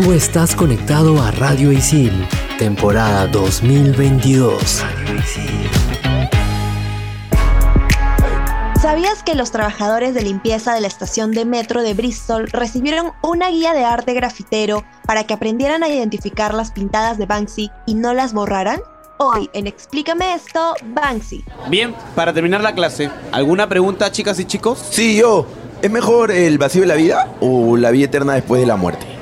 Tú estás conectado a Radio Isil, temporada 2022. ¿Sabías que los trabajadores de limpieza de la estación de metro de Bristol recibieron una guía de arte grafitero para que aprendieran a identificar las pintadas de Banksy y no las borraran? Hoy en Explícame esto, Banksy. Bien, para terminar la clase, ¿alguna pregunta, chicas y chicos? Sí, yo. ¿Es mejor el vacío de la vida o la vida eterna después de la muerte?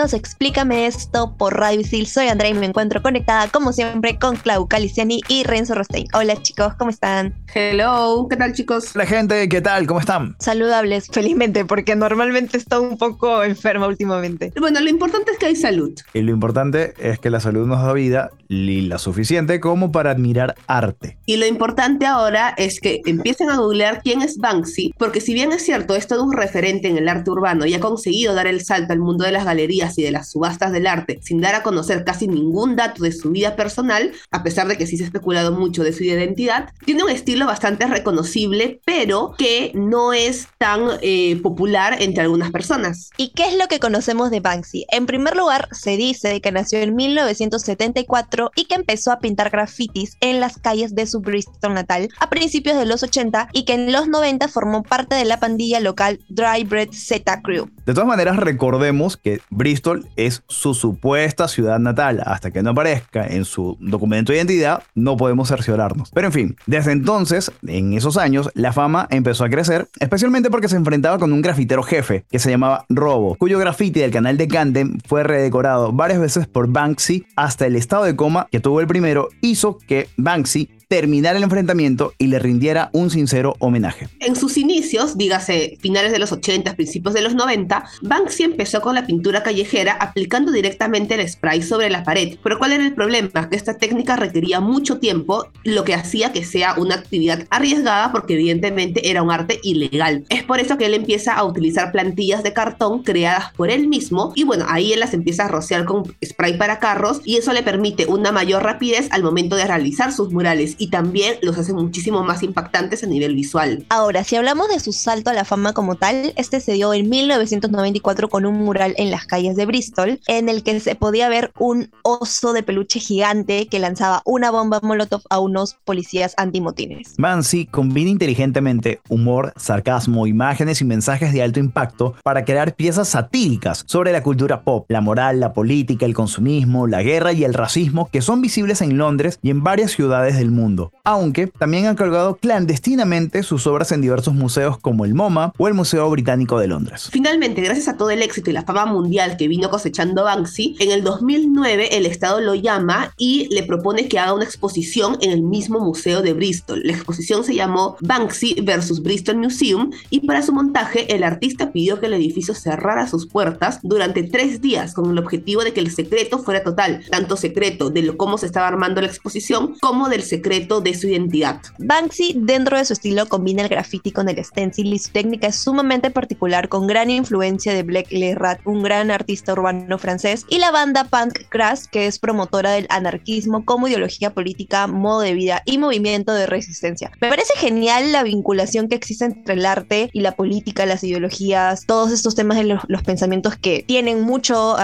Bienvenidos a Explícame esto por Radio Isil. Soy Andrea y me encuentro conectada como siempre con Clau Caliciani y Renzo Rostein. Hola chicos, ¿cómo están? Hello, ¿qué tal chicos? Hola gente, ¿qué tal? ¿Cómo están? Saludables, felizmente, porque normalmente estoy un poco enferma últimamente. Bueno, lo importante es que hay salud. Y lo importante es que la salud nos da vida y la suficiente como para admirar arte. Y lo importante ahora es que empiecen a googlear quién es Banksy, porque si bien es cierto, es todo un referente en el arte urbano y ha conseguido dar el salto al mundo de las galerías y de las subastas del arte sin dar a conocer casi ningún dato de su vida personal, a pesar de que sí se ha especulado mucho de su identidad, tiene un estilo bastante reconocible, pero que no es tan eh, popular entre algunas personas. ¿Y qué es lo que conocemos de Banksy? En primer lugar, se dice que nació en 1974 y que empezó a pintar grafitis en las calles de su Bristol natal a principios de los 80 y que en los 90 formó parte de la pandilla local Dry Bread Z Crew. De todas maneras, recordemos que Bristol es su supuesta ciudad natal. Hasta que no aparezca en su documento de identidad, no podemos cerciorarnos. Pero en fin, desde entonces, en esos años, la fama empezó a crecer, especialmente porque se enfrentaba con un grafitero jefe que se llamaba Robo, cuyo grafiti del canal de Camden fue redecorado varias veces por Banksy hasta el estado de coma que tuvo el primero, hizo que Banksy terminar el enfrentamiento y le rindiera un sincero homenaje. En sus inicios, dígase finales de los 80, principios de los 90, Banksy empezó con la pintura callejera aplicando directamente el spray sobre la pared. Pero ¿cuál era el problema? Que esta técnica requería mucho tiempo, lo que hacía que sea una actividad arriesgada porque evidentemente era un arte ilegal. Es por eso que él empieza a utilizar plantillas de cartón creadas por él mismo y bueno, ahí él las empieza a rociar con spray para carros y eso le permite una mayor rapidez al momento de realizar sus murales y también los hace muchísimo más impactantes a nivel visual. Ahora, si hablamos de su salto a la fama como tal, este se dio en 1994 con un mural en las calles de Bristol, en el que se podía ver un oso de peluche gigante que lanzaba una bomba molotov a unos policías antimotines. Banksy combina inteligentemente humor, sarcasmo, imágenes y mensajes de alto impacto para crear piezas satíricas sobre la cultura pop, la moral, la política, el consumismo, la guerra y el racismo que son visibles en Londres y en varias ciudades del mundo aunque también han colgado clandestinamente sus obras en diversos museos como el MoMA o el Museo Británico de Londres. Finalmente, gracias a todo el éxito y la fama mundial que vino cosechando Banksy, en el 2009 el Estado lo llama y le propone que haga una exposición en el mismo museo de Bristol. La exposición se llamó Banksy versus Bristol Museum y para su montaje el artista pidió que el edificio cerrara sus puertas durante tres días con el objetivo de que el secreto fuera total, tanto secreto de cómo se estaba armando la exposición como del secreto de su identidad. Banksy, dentro de su estilo, combina el graffiti con el stencil y su técnica es sumamente particular, con gran influencia de Black Rat, un gran artista urbano francés, y la banda punk Crash, que es promotora del anarquismo como ideología política, modo de vida y movimiento de resistencia. Me parece genial la vinculación que existe entre el arte y la política, las ideologías, todos estos temas de los, pensamientos que tienen mucho,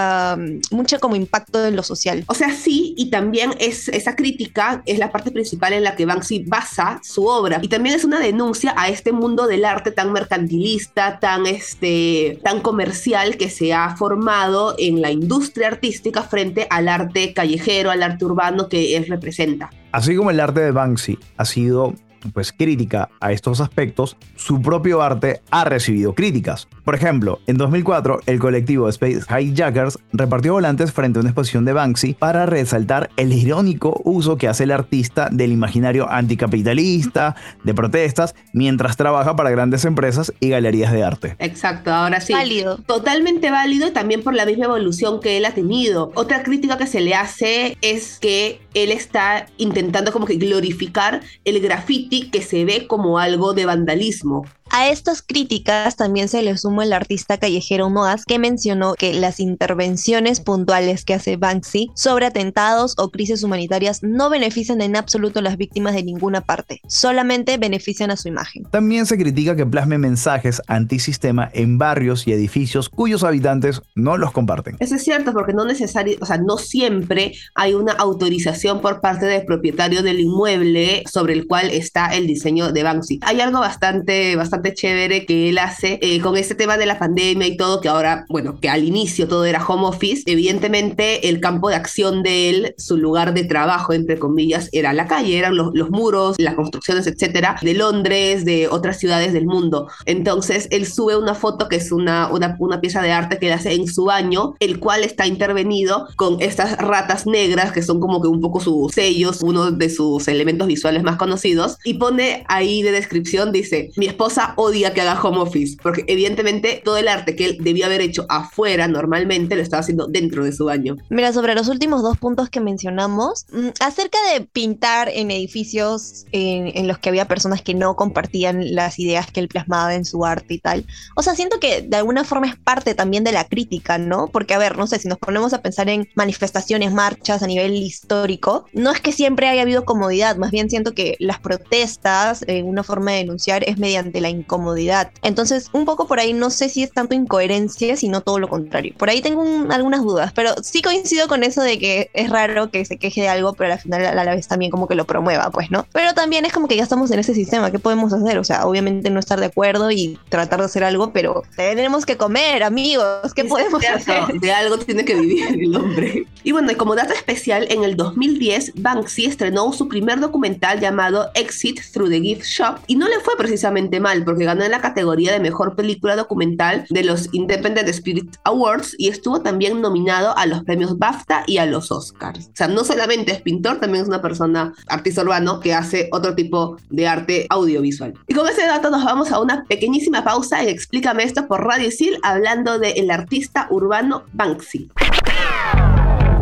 mucho como impacto en lo social. O sea, sí, y también es, esa crítica es la parte principal en la que Banksy basa su obra. Y también es una denuncia a este mundo del arte tan mercantilista, tan, este, tan comercial que se ha formado en la industria artística frente al arte callejero, al arte urbano que él representa. Así como el arte de Banksy ha sido pues crítica a estos aspectos, su propio arte ha recibido críticas. Por ejemplo, en 2004 el colectivo Space Hijackers repartió volantes frente a una exposición de Banksy para resaltar el irónico uso que hace el artista del imaginario anticapitalista, de protestas, mientras trabaja para grandes empresas y galerías de arte. Exacto, ahora sí. Válido. Totalmente válido también por la misma evolución que él ha tenido. Otra crítica que se le hace es que él está intentando como que glorificar el graffiti que se ve como algo de vandalismo. A estas críticas también se le suma el artista callejero Moaz que mencionó que las intervenciones puntuales que hace Banksy sobre atentados o crisis humanitarias no benefician en absoluto a las víctimas de ninguna parte, solamente benefician a su imagen. También se critica que plasme mensajes antisistema en barrios y edificios cuyos habitantes no los comparten. Eso es cierto porque no necesario, o sea, no siempre hay una autorización por parte del propietario del inmueble sobre el cual está el diseño de Banksy. Hay algo bastante, bastante chévere que él hace eh, con este tema de la pandemia y todo, que ahora, bueno, que al inicio todo era home office, evidentemente el campo de acción de él, su lugar de trabajo, entre comillas, era la calle, eran los, los muros, las construcciones, etcétera, de Londres, de otras ciudades del mundo. Entonces él sube una foto que es una, una, una pieza de arte que él hace en su baño, el cual está intervenido con estas ratas negras que son como que un poco sus sellos, uno de sus elementos visuales más conocidos, y pone ahí de descripción, dice, mi esposa odia que haga home office, porque evidentemente todo el arte que él debía haber hecho afuera normalmente lo estaba haciendo dentro de su baño. Mira, sobre los últimos dos puntos que mencionamos, mm, acerca de pintar en edificios en, en los que había personas que no compartían las ideas que él plasmaba en su arte y tal. O sea, siento que de alguna forma es parte también de la crítica, ¿no? Porque, a ver, no sé, si nos ponemos a pensar en manifestaciones, marchas a nivel histórico, no es que siempre haya habido comodidad, más bien siento que las protestas, eh, una forma de denunciar es mediante la incomodidad. Entonces, un poco por ahí no sé si es tanto incoherencia, sino todo lo contrario. Por ahí tengo un- algunas dudas, pero sí coincido con eso de que es raro que se queje de algo, pero al final a la vez también como que lo promueva, pues, ¿no? Pero también es como que ya estamos en ese sistema, ¿qué podemos hacer? O sea, obviamente no estar de acuerdo y tratar de hacer algo, pero tenemos que comer, amigos, ¿qué podemos cierto, hacer? De algo tiene que vivir el hombre. Y bueno, y como dato especial, en el 2010 Banksy estrenó su primer documental llamado Exit Through the Gift Shop y no le fue precisamente mal porque ganó en la categoría de mejor película documental de los Independent Spirit Awards y estuvo también nominado a los premios BAFTA y a los Oscars. O sea, no solamente es pintor, también es una persona artista urbano que hace otro tipo de arte audiovisual. Y con ese dato nos vamos a una pequeñísima pausa en Explícame esto por Radio Isil hablando del artista urbano Banksy.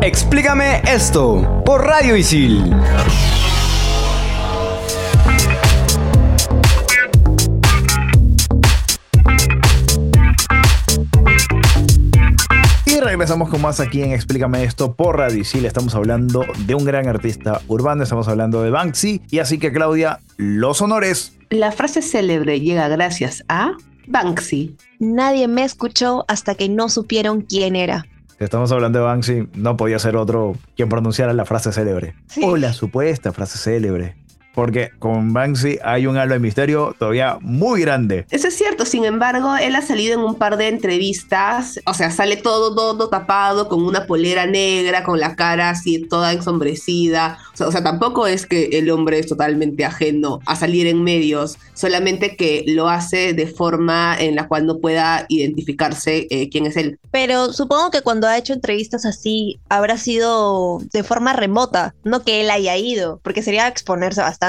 Explícame esto por Radio Isil. Regresamos con más aquí en Explícame esto por Radio Isil. Estamos hablando de un gran artista urbano, estamos hablando de Banksy. Y así que Claudia, los honores. La frase célebre llega gracias a Banksy. Nadie me escuchó hasta que no supieron quién era. Si estamos hablando de Banksy, no podía ser otro quien pronunciara la frase célebre. Sí. O la supuesta frase célebre. Porque con Banksy hay un halo de misterio todavía muy grande. Eso es cierto, sin embargo, él ha salido en un par de entrevistas, o sea, sale todo, todo tapado, con una polera negra, con la cara así toda ensombrecida. O sea, o sea, tampoco es que el hombre es totalmente ajeno a salir en medios, solamente que lo hace de forma en la cual no pueda identificarse eh, quién es él. Pero supongo que cuando ha hecho entrevistas así habrá sido de forma remota, no que él haya ido, porque sería exponerse bastante.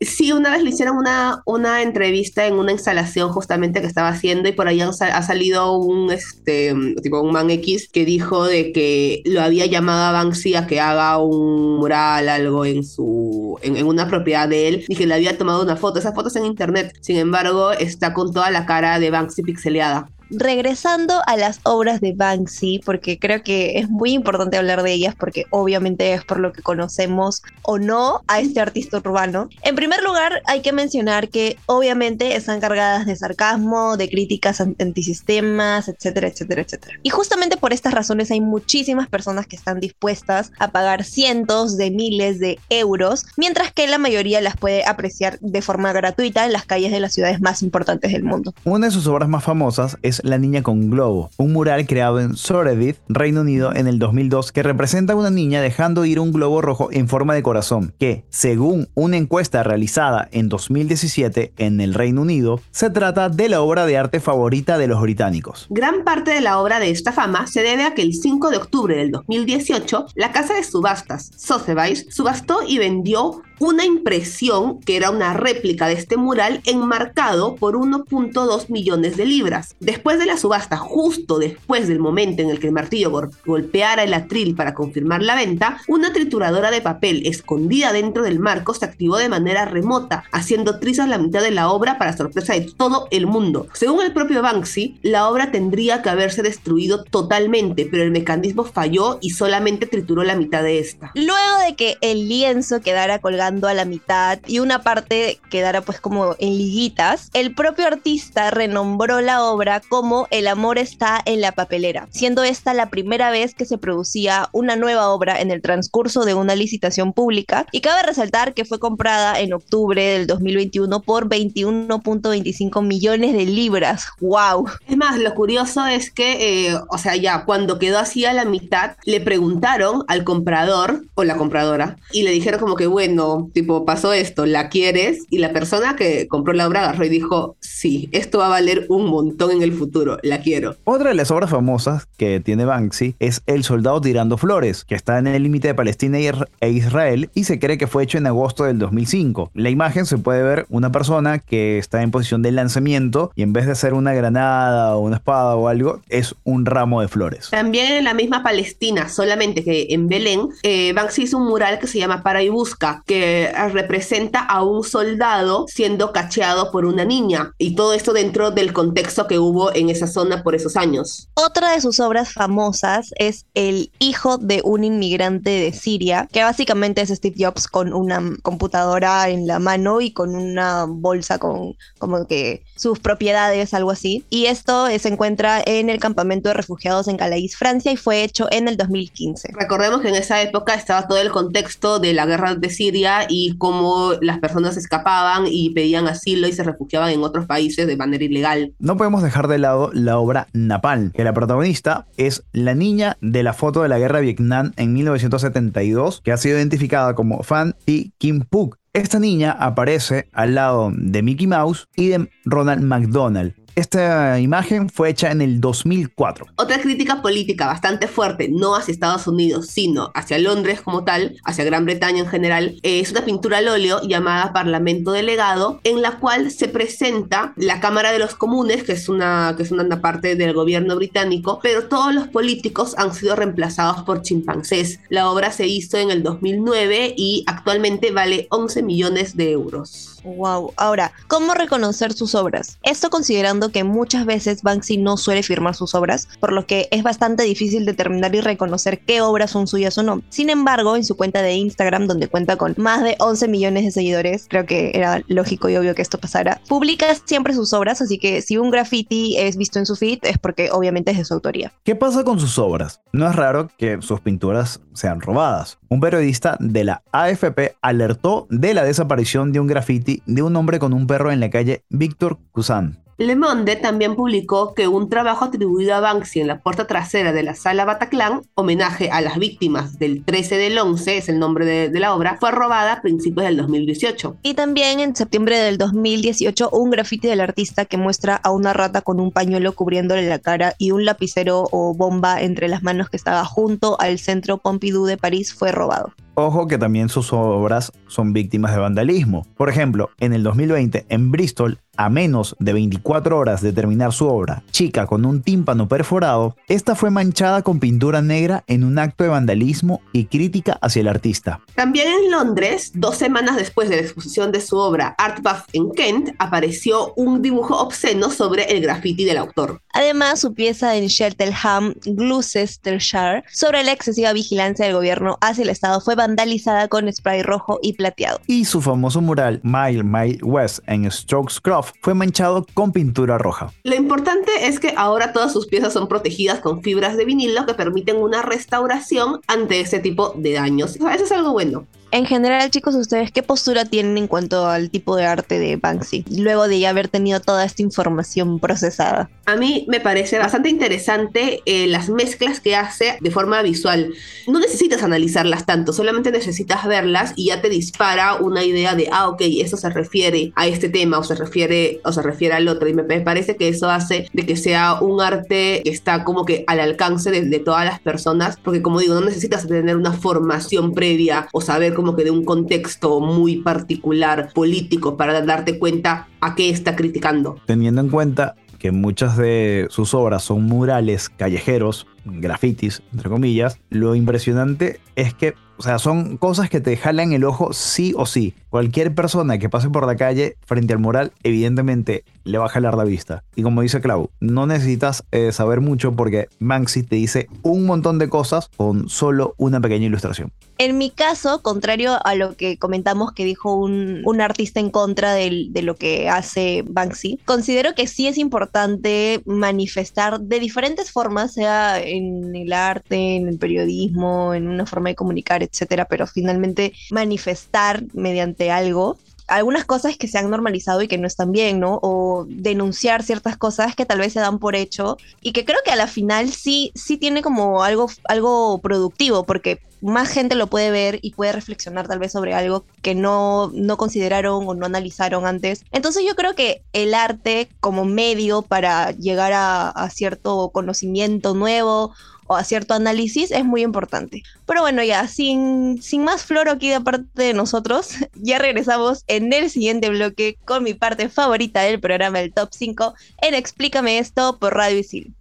Sí, una vez le hicieron una, una entrevista en una instalación justamente que estaba haciendo y por ahí ha salido un, este, tipo un man X que dijo de que lo había llamado a Banksy a que haga un mural, algo en su, en, en una propiedad de él y que le había tomado una foto. Esa foto está en internet, sin embargo está con toda la cara de Banksy pixeleada. Regresando a las obras de Banksy, porque creo que es muy importante hablar de ellas, porque obviamente es por lo que conocemos o no a este artista urbano. En primer lugar, hay que mencionar que obviamente están cargadas de sarcasmo, de críticas an- antisistemas, etcétera, etcétera, etcétera. Y justamente por estas razones hay muchísimas personas que están dispuestas a pagar cientos de miles de euros, mientras que la mayoría las puede apreciar de forma gratuita en las calles de las ciudades más importantes del mundo. Una de sus obras más famosas es La Niña con Globo, un mural creado en Shoreditch, Reino Unido, en el 2002 que representa a una niña dejando ir un globo rojo en forma de corazón, que, según una encuesta realizada en 2017 en el Reino Unido, se trata de la obra de arte favorita de los británicos. Gran parte de la obra de esta fama se debe a que el 5 de octubre del 2018, la casa de subastas Sotheby's subastó y vendió una impresión que era una réplica de este mural enmarcado por 1.2 millones de libras. Después de la subasta, justo después del momento en el que el martillo golpeara el atril para confirmar la venta, una trituradora de papel escondida dentro del marco se activó de manera remota, haciendo trizas la mitad de la obra para sorpresa de todo el mundo. Según el propio Banksy, la obra tendría que haberse destruido totalmente, pero el mecanismo falló y solamente trituró la mitad de esta. Luego de que el lienzo quedara colgado a la mitad y una parte quedara pues como en liguitas, el propio artista renombró la obra como El amor está en la papelera, siendo esta la primera vez que se producía una nueva obra en el transcurso de una licitación pública y cabe resaltar que fue comprada en octubre del 2021 por 21.25 millones de libras. ¡Wow! Es más, lo curioso es que, eh, o sea, ya cuando quedó así a la mitad, le preguntaron al comprador o la compradora y le dijeron como que, bueno, tipo, pasó esto, ¿la quieres? Y la persona que compró la obra agarró y dijo, sí, esto va a valer un montón en el futuro, la quiero. Otra de las obras famosas que tiene Banksy es El soldado tirando flores, que está en el límite de Palestina e Israel y se cree que fue hecho en agosto del 2005. la imagen se puede ver una persona que está en posición de lanzamiento y en vez de ser una granada o una espada o algo, es un ramo de flores. También en la misma Palestina, solamente que en Belén, eh, Banksy hizo un mural que se llama Para y Busca, que representa a un soldado siendo cacheado por una niña y todo esto dentro del contexto que hubo en esa zona por esos años. Otra de sus obras famosas es El hijo de un inmigrante de Siria, que básicamente es Steve Jobs con una computadora en la mano y con una bolsa con como que sus propiedades, algo así. Y esto se encuentra en el campamento de refugiados en Calais, Francia, y fue hecho en el 2015. Recordemos que en esa época estaba todo el contexto de la guerra de Siria y cómo las personas escapaban y pedían asilo y se refugiaban en otros países de manera ilegal. No podemos dejar de lado la obra Napal, que la protagonista es la niña de la foto de la guerra de Vietnam en 1972, que ha sido identificada como Fan y Kim Phuc. Esta niña aparece al lado de Mickey Mouse y de Ronald McDonald, esta imagen fue hecha en el 2004. Otra crítica política bastante fuerte, no hacia Estados Unidos, sino hacia Londres como tal, hacia Gran Bretaña en general, es una pintura al óleo llamada Parlamento Delegado, en la cual se presenta la Cámara de los Comunes, que es una, que es una parte del gobierno británico, pero todos los políticos han sido reemplazados por chimpancés. La obra se hizo en el 2009 y actualmente vale 11 millones de euros. Wow. Ahora, ¿cómo reconocer sus obras? Esto considerando que muchas veces Banksy no suele firmar sus obras, por lo que es bastante difícil determinar y reconocer qué obras son suyas o no. Sin embargo, en su cuenta de Instagram, donde cuenta con más de 11 millones de seguidores, creo que era lógico y obvio que esto pasara, publica siempre sus obras, así que si un graffiti es visto en su feed es porque obviamente es de su autoría. ¿Qué pasa con sus obras? No es raro que sus pinturas sean robadas. Un periodista de la AFP alertó de la desaparición de un graffiti de un hombre con un perro en la calle Víctor Cousin. Le Monde también publicó que un trabajo atribuido a Banksy en la puerta trasera de la sala Bataclan, homenaje a las víctimas del 13 del 11, es el nombre de, la obra, fue robada a principios del 2018. Y también en septiembre del 2018, un grafiti del artista que muestra a una rata con un pañuelo cubriéndole la cara y un lapicero o bomba entre las manos que estaba junto al centro Pompidou de París fue robado. Ojo que también sus obras son víctimas de vandalismo. Por ejemplo, en el 2020 en Bristol, a menos de 24 horas de terminar su obra, Chica con un tímpano perforado, esta fue manchada con pintura negra en un acto de vandalismo y crítica hacia el artista. También en Londres, dos semanas después de la exposición de su obra Art Bath en Kent, apareció un dibujo obsceno sobre el graffiti del autor. Además, su pieza en Cheltenham, Gloucestershire, sobre la excesiva vigilancia del gobierno hacia el Estado fue vandalizada con spray rojo y plateado. Y su famoso mural Mile Mile West en Strokes Croft fue manchado con pintura roja. Lo importante es que ahora todas sus piezas son protegidas con fibras de vinilo que permiten una restauración ante ese tipo de daños. Eso es algo bueno. En general, chicos, ¿ustedes qué postura tienen en cuanto al tipo de arte de Banksy? Luego de ya haber tenido toda esta información procesada. A mí me parece bastante interesante eh, las mezclas que hace de forma visual. No necesitas analizarlas tanto, solamente necesitas verlas y ya te dispara una idea de, ah, ok, eso se refiere a este tema o se refiere, o se refiere al otro. Y me parece que eso hace de que sea un arte que está como que al alcance de, de todas las personas, porque como digo, no necesitas tener una formación previa o saber como que de un contexto muy particular político para darte cuenta a qué está criticando. Teniendo en cuenta que muchas de sus obras son murales callejeros, grafitis, entre comillas, lo impresionante es que, o sea, son cosas que te jalan el ojo sí o sí. Cualquier persona que pase por la calle frente al mural, evidentemente le va a jalar la vista. Y como dice Clau, no necesitas eh, saber mucho porque Banksy te dice un montón de cosas con solo una pequeña ilustración. En mi caso, contrario a lo que comentamos que dijo un, un artista en contra de, lo que hace Banksy, considero que sí es importante manifestar de diferentes formas, sea en el arte, en el periodismo, en una forma de comunicar, etcétera, pero finalmente manifestar mediante algo algunas cosas que se han normalizado y que no están bien, ¿no? O denunciar ciertas cosas que tal vez se dan por hecho y que creo que a la final sí, sí tiene como algo, algo productivo, porque más gente lo puede ver y puede reflexionar tal vez sobre algo que no, no consideraron o no analizaron antes. Entonces yo creo que el arte como medio para llegar a, a cierto conocimiento nuevo o a cierto análisis es muy importante. Pero bueno, ya, sin, sin más floro aquí de parte de nosotros, ya regresamos en el siguiente bloque con mi parte favorita del programa, el Top 5, en Explícame esto por Radio Isil.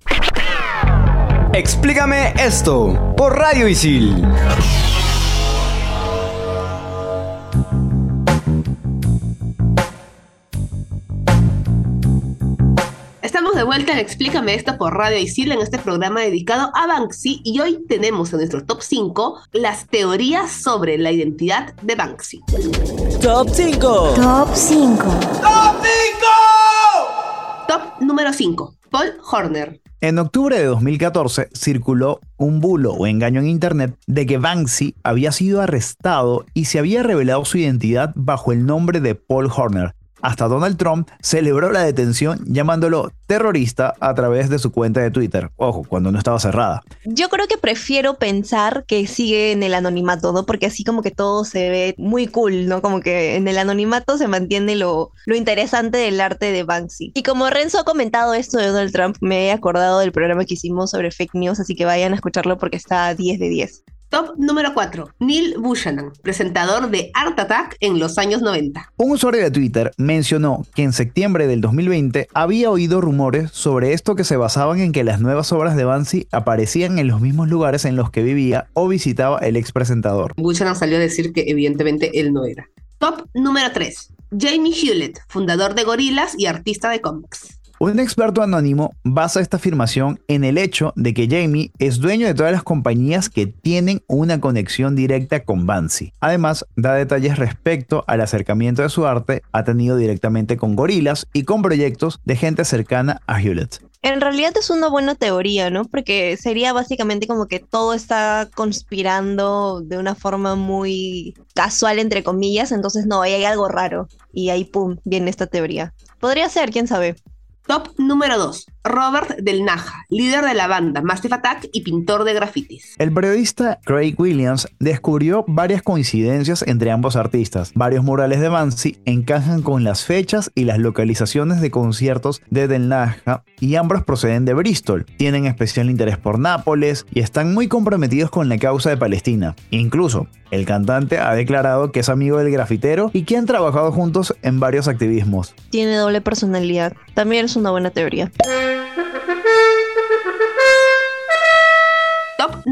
Explícame esto por Radio Isil. Vuelta en Explícame esto por Radio Isil en este programa dedicado a Banksy y hoy tenemos en nuestro top 5 las teorías sobre la identidad de Banksy. Top 5. Top 5. Top número 5. Paul Horner. En octubre de 2014 circuló un bulo o engaño en internet de que Banksy había sido arrestado y se había revelado su identidad bajo el nombre de Paul Horner. Hasta Donald Trump celebró la detención llamándolo terrorista a través de su cuenta de Twitter. Ojo, cuando no estaba cerrada. Yo creo que prefiero pensar que sigue en el anonimato, ¿no? Porque así como que todo se ve muy cool, ¿no? Como que en el anonimato se mantiene lo, lo interesante del arte de Banksy. Y como Renzo ha comentado esto de Donald Trump, me he acordado del programa que hicimos sobre fake news, así que vayan a escucharlo porque está 10 de 10. Top número 4. Neil Buchanan, presentador de Art Attack en los años 90. Un usuario de Twitter mencionó que en septiembre del 2020 había oído rumores sobre esto que se basaban en que las nuevas obras de Banksy aparecían en los mismos lugares en los que vivía o visitaba el ex presentador. Buchanan salió a decir que evidentemente él no era. Top número 3. Jamie Hewlett, fundador de Gorillaz y artista de cómics. Un experto anónimo basa esta afirmación en el hecho de que Jamie es dueño de todas las compañías que tienen una conexión directa con Banksy. Además, da detalles respecto al acercamiento de su arte ha tenido directamente con gorilas y con proyectos de gente cercana a Hewlett. En realidad es una buena teoría, ¿no? Porque sería básicamente como que todo está conspirando de una forma muy casual, entre comillas, entonces no, ahí hay algo raro. Y ahí, pum, viene esta teoría. Podría ser, quién sabe. Top número 2. Robert Del Naja, líder de la banda Massive Attack y pintor de grafitis. El periodista Craig Williams descubrió varias coincidencias entre ambos artistas. Varios murales de Banksy encajan con las fechas y las localizaciones de conciertos de Del Naja y ambos proceden de Bristol. Tienen especial interés por Nápoles y están muy comprometidos con la causa de Palestina. Incluso, el cantante ha declarado que es amigo del grafitero y que han trabajado juntos en varios activismos. Tiene doble personalidad. También es una buena teoría.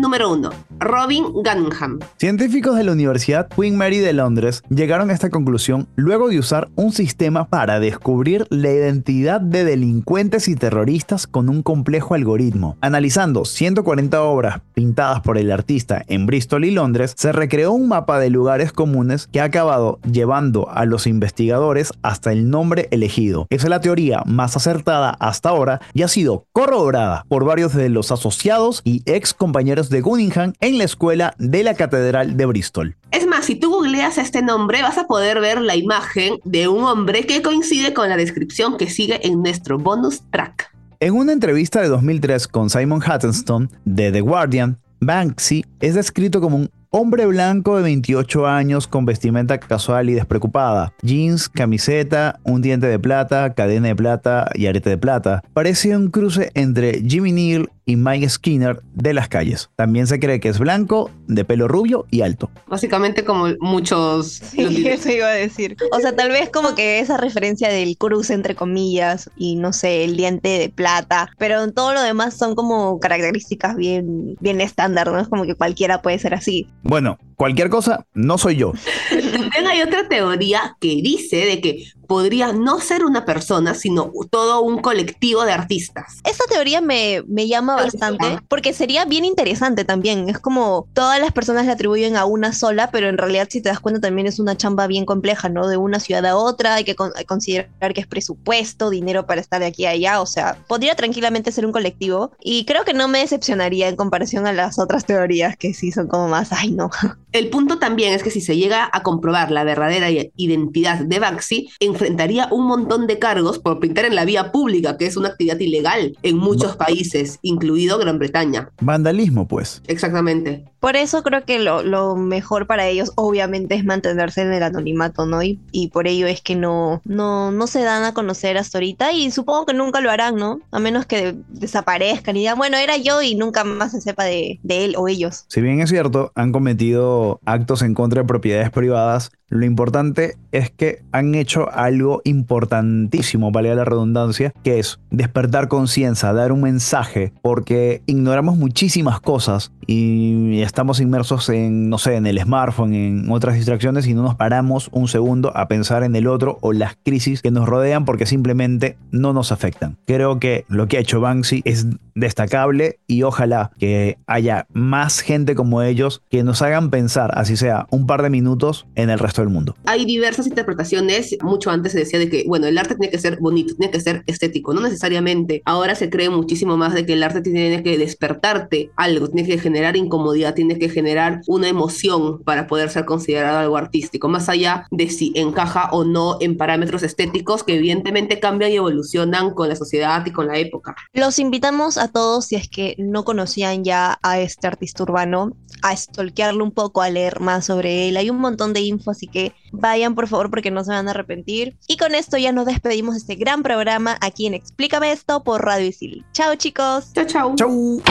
Número 1. Robin Gunningham. Científicos de la Universidad Queen Mary de Londres llegaron a esta conclusión luego de usar un sistema para descubrir la identidad de delincuentes y terroristas con un complejo algoritmo. Analizando 140 obras pintadas por el artista en Bristol y Londres, se recreó un mapa de lugares comunes que ha acabado llevando a los investigadores hasta el nombre elegido. Esa es la teoría más acertada hasta ahora y ha sido corroborada por varios de los asociados y ex compañeros de de Cunningham en la escuela de la Catedral de Bristol. Es más, si tú googleas este nombre, vas a poder ver la imagen de un hombre que coincide con la descripción que sigue en nuestro bonus track. En una entrevista de 2003 con Simon Hattenstone de The Guardian, Banksy es descrito como un hombre blanco de 28 años con vestimenta casual y despreocupada, jeans, camiseta, un diente de plata, cadena de plata y arete de plata. Parece un cruce entre Jimmy Neal y Mike Skinner de las calles. También se cree que es blanco, de pelo rubio y alto. Básicamente como muchos... Sí, eso iba a decir. O sea, tal vez como que esa referencia del cruce entre comillas y no sé, el diente de plata, pero en todo lo demás son como características bien, bien estándar, ¿no? Es como que cualquiera puede ser así. Bueno, cualquier cosa, no soy yo. También hay otra teoría que dice de que podría no ser una persona, sino todo un colectivo de artistas. Esta teoría me, me llama bastante porque sería bien interesante también. Es como todas las personas le atribuyen a una sola, pero en realidad si te das cuenta también es una chamba bien compleja, ¿no? De una ciudad a otra, hay que considerar que es presupuesto, dinero para estar de aquí a allá, o sea, podría tranquilamente ser un colectivo y creo que no me decepcionaría en comparación a las otras teorías que sí son como más, ay no. El punto también es que si se llega a comprobar la verdadera identidad de Banksy, enfrentaría un montón de cargos por pintar en la vía pública, que es una actividad ilegal en muchos países, incluido Gran Bretaña. Vandalismo, pues. Exactamente. Por eso creo que lo, mejor para ellos, obviamente, es mantenerse en el anonimato, ¿no? Y, y, por ello es que no, no, no se dan a conocer hasta ahorita y supongo que nunca lo harán, ¿no? A menos que desaparezcan y digan, bueno, era yo y nunca más se sepa de, de él o ellos. Si bien es cierto, han cometido actos en contra de propiedades privadas, lo importante es que han hecho algo importantísimo, valga la redundancia, que es despertar conciencia, dar un mensaje, porque ignoramos muchísimas cosas y estamos inmersos en, no sé, en el smartphone, en otras distracciones y no nos paramos un segundo a pensar en el otro o las crisis que nos rodean porque simplemente no nos afectan. Creo que lo que ha hecho Banksy es destacable y ojalá que haya más gente como ellos que nos hagan pensar, así sea, un par de minutos en el resto del mundo. Hay diversas interpretaciones. Mucho antes se decía de que, bueno, el arte tiene que ser bonito, tiene que ser estético, no necesariamente. Ahora se cree muchísimo más de que el arte tiene que despertarte algo, tiene que generar incomodidad, tiene que generar una emoción para poder ser considerado algo artístico, más allá de si encaja o no en parámetros estéticos que evidentemente cambian y evolucionan con la sociedad y con la época. Los invitamos a todos, si es que no conocían ya a este artista urbano, a stalkearlo un poco, a leer más sobre él. Hay un montón de info, así que vayan por favor porque no se van a arrepentir. Y con esto ya nos despedimos de este gran programa aquí en Explícame esto por Radio Isil. Chao chicos. Chao, chao. Chau.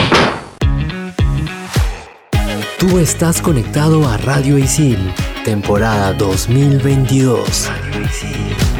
Tú estás conectado a Radio Isil, temporada 2022. Radio Isil.